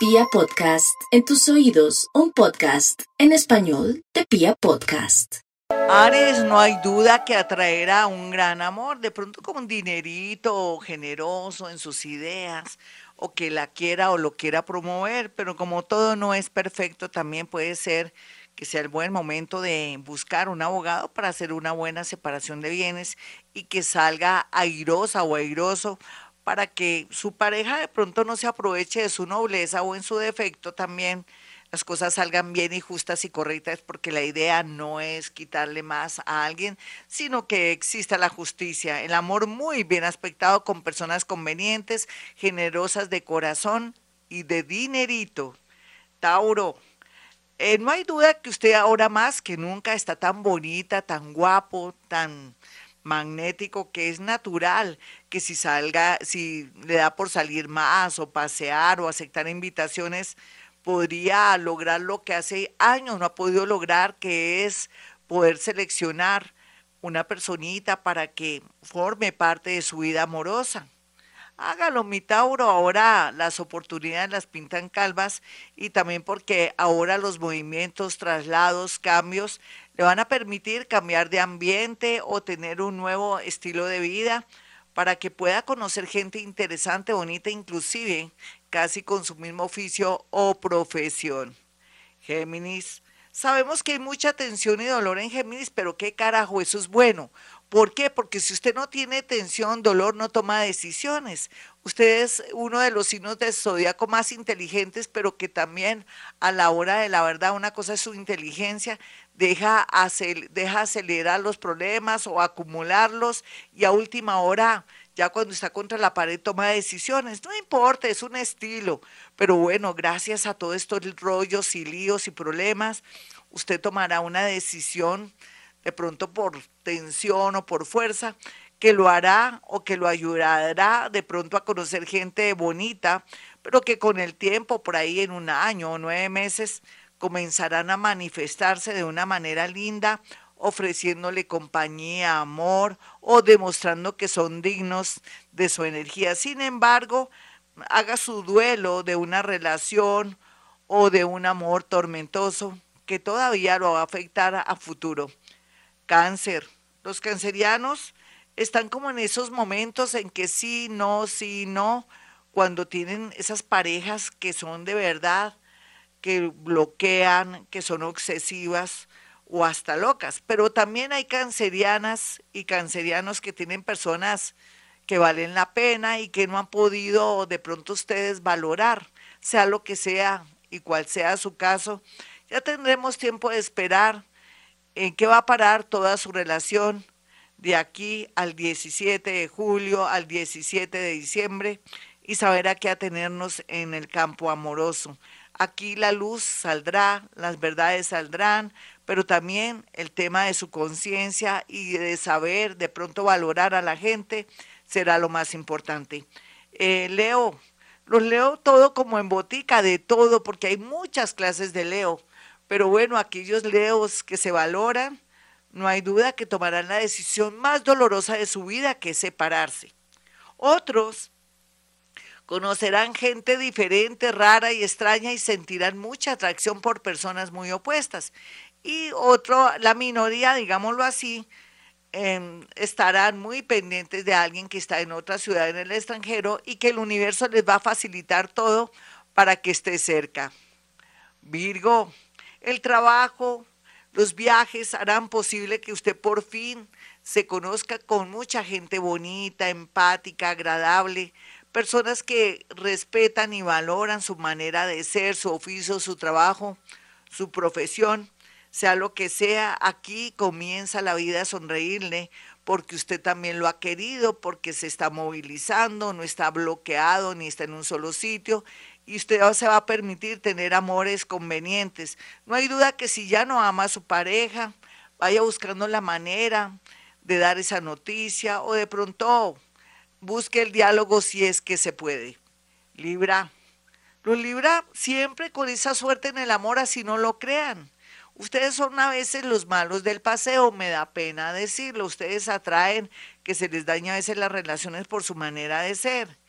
Pia Podcast, en tus oídos, un podcast en español de Pia Podcast. Ares, no hay duda que atraerá un gran amor, de pronto como un dinerito generoso en sus ideas, o que la quiera o lo quiera promover, pero como todo no es perfecto, también puede ser que sea el buen momento de buscar un abogado para hacer una buena separación de bienes y que salga airosa o airoso para que su pareja de pronto no se aproveche de su nobleza o en su defecto también las cosas salgan bien y justas y correctas, porque la idea no es quitarle más a alguien, sino que exista la justicia, el amor muy bien aspectado con personas convenientes, generosas de corazón y de dinerito. Tauro, eh, no hay duda que usted ahora más que nunca está tan bonita, tan guapo, tan magnético que es natural que si salga, si le da por salir más o pasear o aceptar invitaciones, podría lograr lo que hace años no ha podido lograr, que es poder seleccionar una personita para que forme parte de su vida amorosa. Hágalo, mi Tauro, ahora las oportunidades las pintan calvas y también porque ahora los movimientos, traslados, cambios le van a permitir cambiar de ambiente o tener un nuevo estilo de vida para que pueda conocer gente interesante, bonita, inclusive casi con su mismo oficio o profesión. Géminis, sabemos que hay mucha tensión y dolor en Géminis, pero qué carajo, eso es bueno. ¿Por qué? Porque si usted no tiene tensión, dolor, no toma decisiones. Usted es uno de los signos de zodiaco más inteligentes, pero que también a la hora de la verdad, una cosa es su inteligencia, deja, deja acelerar los problemas o acumularlos y a última hora, ya cuando está contra la pared, toma decisiones. No importa, es un estilo. Pero bueno, gracias a todos estos rollos y líos y problemas, usted tomará una decisión de pronto por tensión o por fuerza, que lo hará o que lo ayudará de pronto a conocer gente bonita, pero que con el tiempo, por ahí en un año o nueve meses, comenzarán a manifestarse de una manera linda, ofreciéndole compañía, amor o demostrando que son dignos de su energía. Sin embargo, haga su duelo de una relación o de un amor tormentoso que todavía lo va a afectar a futuro. Cáncer. Los cancerianos están como en esos momentos en que sí, no, sí, no, cuando tienen esas parejas que son de verdad, que bloquean, que son obsesivas o hasta locas. Pero también hay cancerianas y cancerianos que tienen personas que valen la pena y que no han podido de pronto ustedes valorar, sea lo que sea y cual sea su caso. Ya tendremos tiempo de esperar en qué va a parar toda su relación de aquí al 17 de julio, al 17 de diciembre y saber a qué atenernos en el campo amoroso. Aquí la luz saldrá, las verdades saldrán, pero también el tema de su conciencia y de saber de pronto valorar a la gente será lo más importante. Eh, Leo, los leo todo como en botica, de todo, porque hay muchas clases de Leo pero bueno, aquellos leos que se valoran, no hay duda que tomarán la decisión más dolorosa de su vida, que es separarse. Otros conocerán gente diferente, rara y extraña y sentirán mucha atracción por personas muy opuestas. Y otro, la minoría, digámoslo así, em, estarán muy pendientes de alguien que está en otra ciudad en el extranjero y que el universo les va a facilitar todo para que esté cerca. Virgo, el trabajo, los viajes harán posible que usted por fin se conozca con mucha gente bonita, empática, agradable, personas que respetan y valoran su manera de ser, su oficio, su trabajo, su profesión, sea lo que sea, aquí comienza la vida a sonreírle porque usted también lo ha querido, porque se está movilizando, no está bloqueado ni está en un solo sitio y usted se va a permitir tener amores convenientes. No hay duda que si ya no ama a su pareja, vaya buscando la manera de dar esa noticia o de pronto busque el diálogo si es que se puede. Libra. Los Libra siempre con esa suerte en el amor, así no lo crean. Ustedes son a veces los malos del paseo, me da pena decirlo. Ustedes atraen que se les daña a veces las relaciones por su manera de ser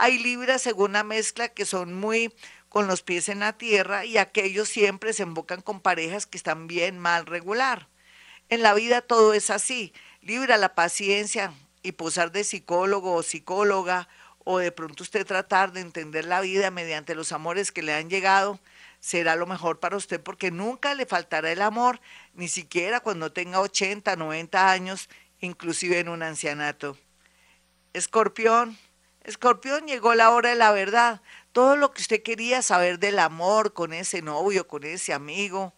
Hay libras según la mezcla que son muy con los pies en la tierra y aquellos siempre se embocan con parejas que están bien mal regular. En la vida todo es así. Libra la paciencia y posar de psicólogo o psicóloga o de pronto usted tratar de entender la vida mediante los amores que le han llegado, será lo mejor para usted porque nunca le faltará el amor, ni siquiera cuando tenga 80, 90 años, inclusive en un ancianato. Escorpión, Escorpión, llegó la hora de la verdad. Todo lo que usted quería saber del amor con ese novio, con ese amigo,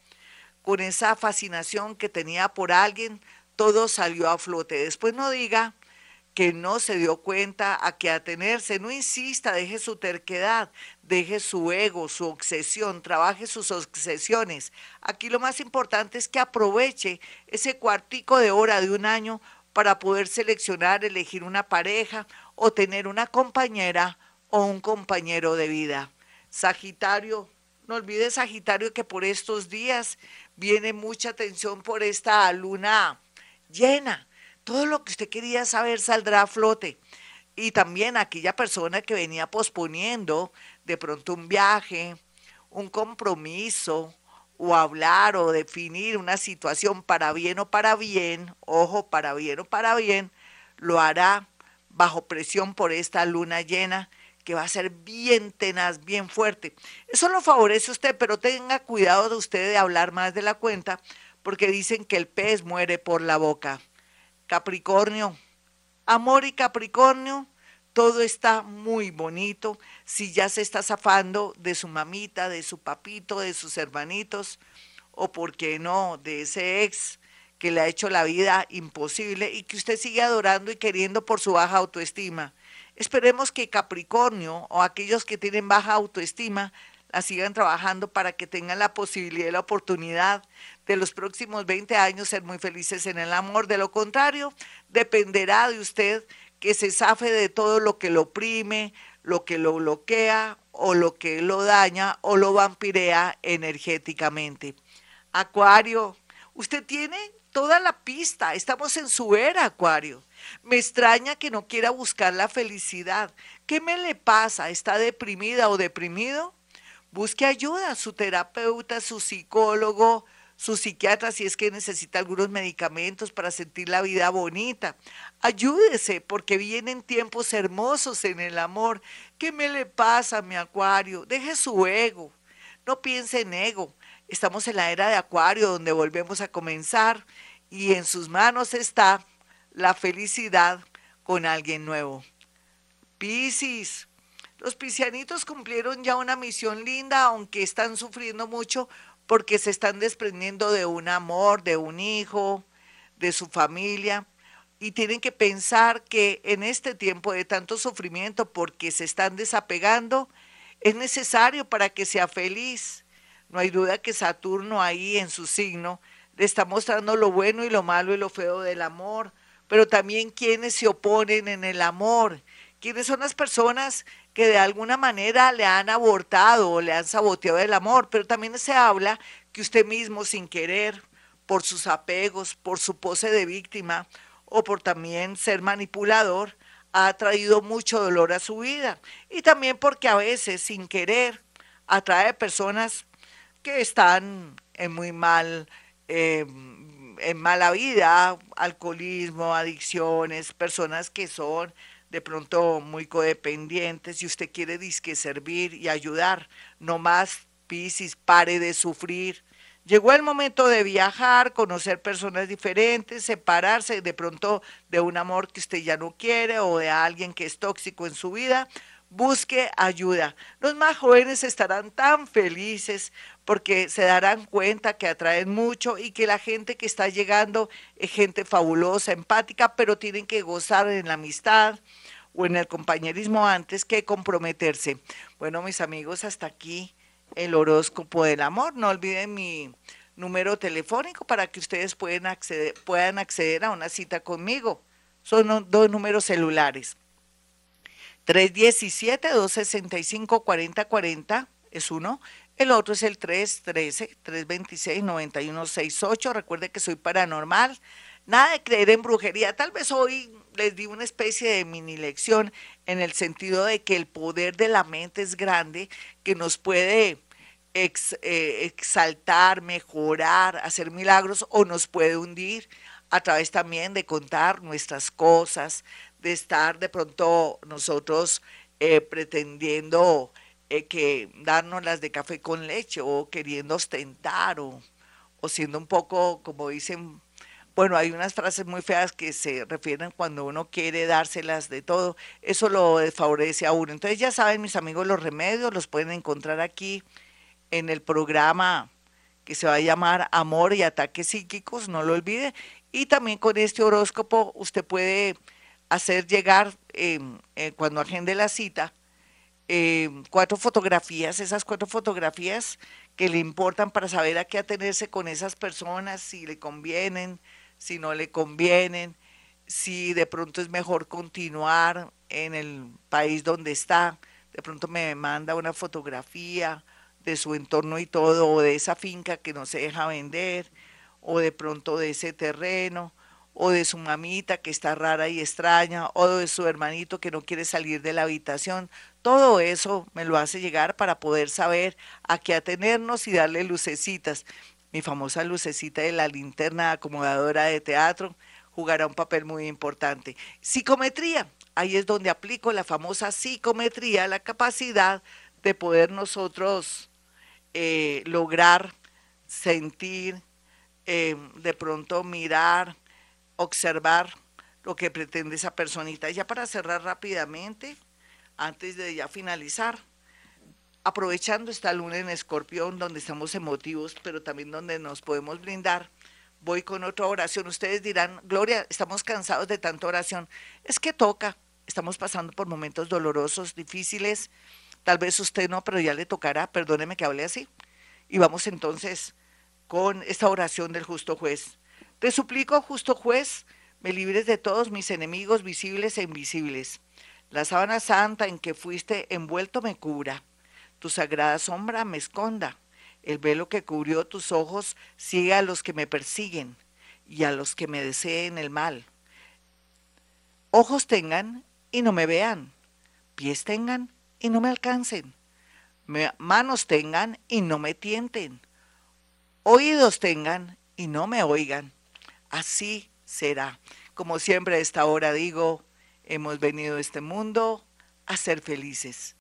con esa fascinación que tenía por alguien, todo salió a flote. Después no diga que no se dio cuenta a que atenerse, no insista, deje su terquedad, deje su ego, su obsesión, trabaje sus obsesiones. Aquí lo más importante es que aproveche ese cuartico de hora de un año para poder seleccionar, elegir una pareja o tener una compañera o un compañero de vida. Sagitario, no olvide Sagitario que por estos días viene mucha atención por esta luna llena. Todo lo que usted quería saber saldrá a flote. Y también aquella persona que venía posponiendo de pronto un viaje, un compromiso, o hablar o definir una situación para bien o para bien, ojo, para bien o para bien, lo hará bajo presión por esta luna llena que va a ser bien tenaz, bien fuerte. Eso lo favorece usted, pero tenga cuidado de usted de hablar más de la cuenta, porque dicen que el pez muere por la boca. Capricornio, amor y Capricornio, todo está muy bonito. Si ya se está zafando de su mamita, de su papito, de sus hermanitos, o por qué no, de ese ex que le ha hecho la vida imposible y que usted sigue adorando y queriendo por su baja autoestima. Esperemos que Capricornio o aquellos que tienen baja autoestima la sigan trabajando para que tengan la posibilidad y la oportunidad de los próximos 20 años ser muy felices en el amor. De lo contrario, dependerá de usted que se zafe de todo lo que lo oprime, lo que lo bloquea o lo que lo daña o lo vampirea energéticamente. Acuario, usted tiene toda la pista, estamos en su era, Acuario. Me extraña que no quiera buscar la felicidad. ¿Qué me le pasa? ¿Está deprimida o deprimido? Busque ayuda, su terapeuta, su psicólogo, su psiquiatra si es que necesita algunos medicamentos para sentir la vida bonita. Ayúdese porque vienen tiempos hermosos en el amor. ¿Qué me le pasa, mi acuario? Deje su ego. No piense en ego. Estamos en la era de acuario donde volvemos a comenzar y en sus manos está la felicidad con alguien nuevo. Piscis. Los piscianitos cumplieron ya una misión linda, aunque están sufriendo mucho porque se están desprendiendo de un amor, de un hijo, de su familia, y tienen que pensar que en este tiempo de tanto sufrimiento, porque se están desapegando, es necesario para que sea feliz. No hay duda que Saturno ahí en su signo le está mostrando lo bueno y lo malo y lo feo del amor, pero también quienes se oponen en el amor, quiénes son las personas que de alguna manera le han abortado o le han saboteado el amor, pero también se habla que usted mismo sin querer, por sus apegos, por su pose de víctima o por también ser manipulador, ha traído mucho dolor a su vida. Y también porque a veces sin querer atrae personas que están en muy mal, eh, en mala vida, alcoholismo, adicciones, personas que son de pronto muy codependientes y usted quiere disque servir y ayudar, no más Piscis, pare de sufrir. Llegó el momento de viajar, conocer personas diferentes, separarse de pronto de un amor que usted ya no quiere o de alguien que es tóxico en su vida. Busque ayuda. Los más jóvenes estarán tan felices porque se darán cuenta que atraen mucho y que la gente que está llegando es gente fabulosa, empática, pero tienen que gozar en la amistad, o en el compañerismo antes que comprometerse. Bueno, mis amigos, hasta aquí el horóscopo del amor. No olviden mi número telefónico para que ustedes puedan acceder, puedan acceder a una cita conmigo. Son dos números celulares. 317-265-4040 es uno. El otro es el 313-326-9168. Recuerde que soy paranormal. Nada de creer en brujería. Tal vez hoy les di una especie de mini lección en el sentido de que el poder de la mente es grande, que nos puede eh, exaltar, mejorar, hacer milagros o nos puede hundir a través también de contar nuestras cosas, de estar de pronto nosotros eh, pretendiendo eh, que darnos las de café con leche o queriendo ostentar o, o siendo un poco, como dicen, bueno, hay unas frases muy feas que se refieren cuando uno quiere dárselas de todo, eso lo desfavorece a uno. Entonces ya saben, mis amigos, los remedios los pueden encontrar aquí en el programa que se va a llamar Amor y Ataques Psíquicos, no lo olvide. Y también con este horóscopo usted puede hacer llegar, em, eh, cuando agende la cita, em, cuatro fotografías, esas cuatro fotografías que le importan para saber a qué atenerse con esas personas, si le convienen, si no le convienen, si de pronto es mejor continuar en el país donde está. De pronto me manda una fotografía de su entorno y todo, o de esa finca que no se deja vender, o de pronto de ese terreno, o de su mamita que está rara y extraña, o de su hermanito que no quiere salir de la habitación. Todo eso me lo hace llegar para poder saber a qué atenernos y darle lucecitas. Mi famosa lucecita de la linterna acomodadora de teatro jugará un papel muy importante. Psicometría, ahí es donde aplico la famosa psicometría, la capacidad de poder nosotros eh, lograr sentir, eh, de pronto mirar, observar lo que pretende esa personita. Ya para cerrar rápidamente, antes de ya finalizar, aprovechando esta luna en escorpión, donde estamos emotivos, pero también donde nos podemos brindar, voy con otra oración. Ustedes dirán, Gloria, estamos cansados de tanta oración. Es que toca, estamos pasando por momentos dolorosos, difíciles, Tal vez usted no, pero ya le tocará, perdóneme que hable así. Y vamos entonces con esta oración del justo juez. Te suplico, justo juez, me libres de todos mis enemigos visibles e invisibles. La sábana santa en que fuiste envuelto me cubra. Tu sagrada sombra me esconda. El velo que cubrió tus ojos siga a los que me persiguen y a los que me deseen el mal. Ojos tengan y no me vean. Pies tengan y no me alcancen, manos tengan y no me tienten, oídos tengan y no me oigan. Así será. Como siempre a esta hora digo, hemos venido a este mundo a ser felices.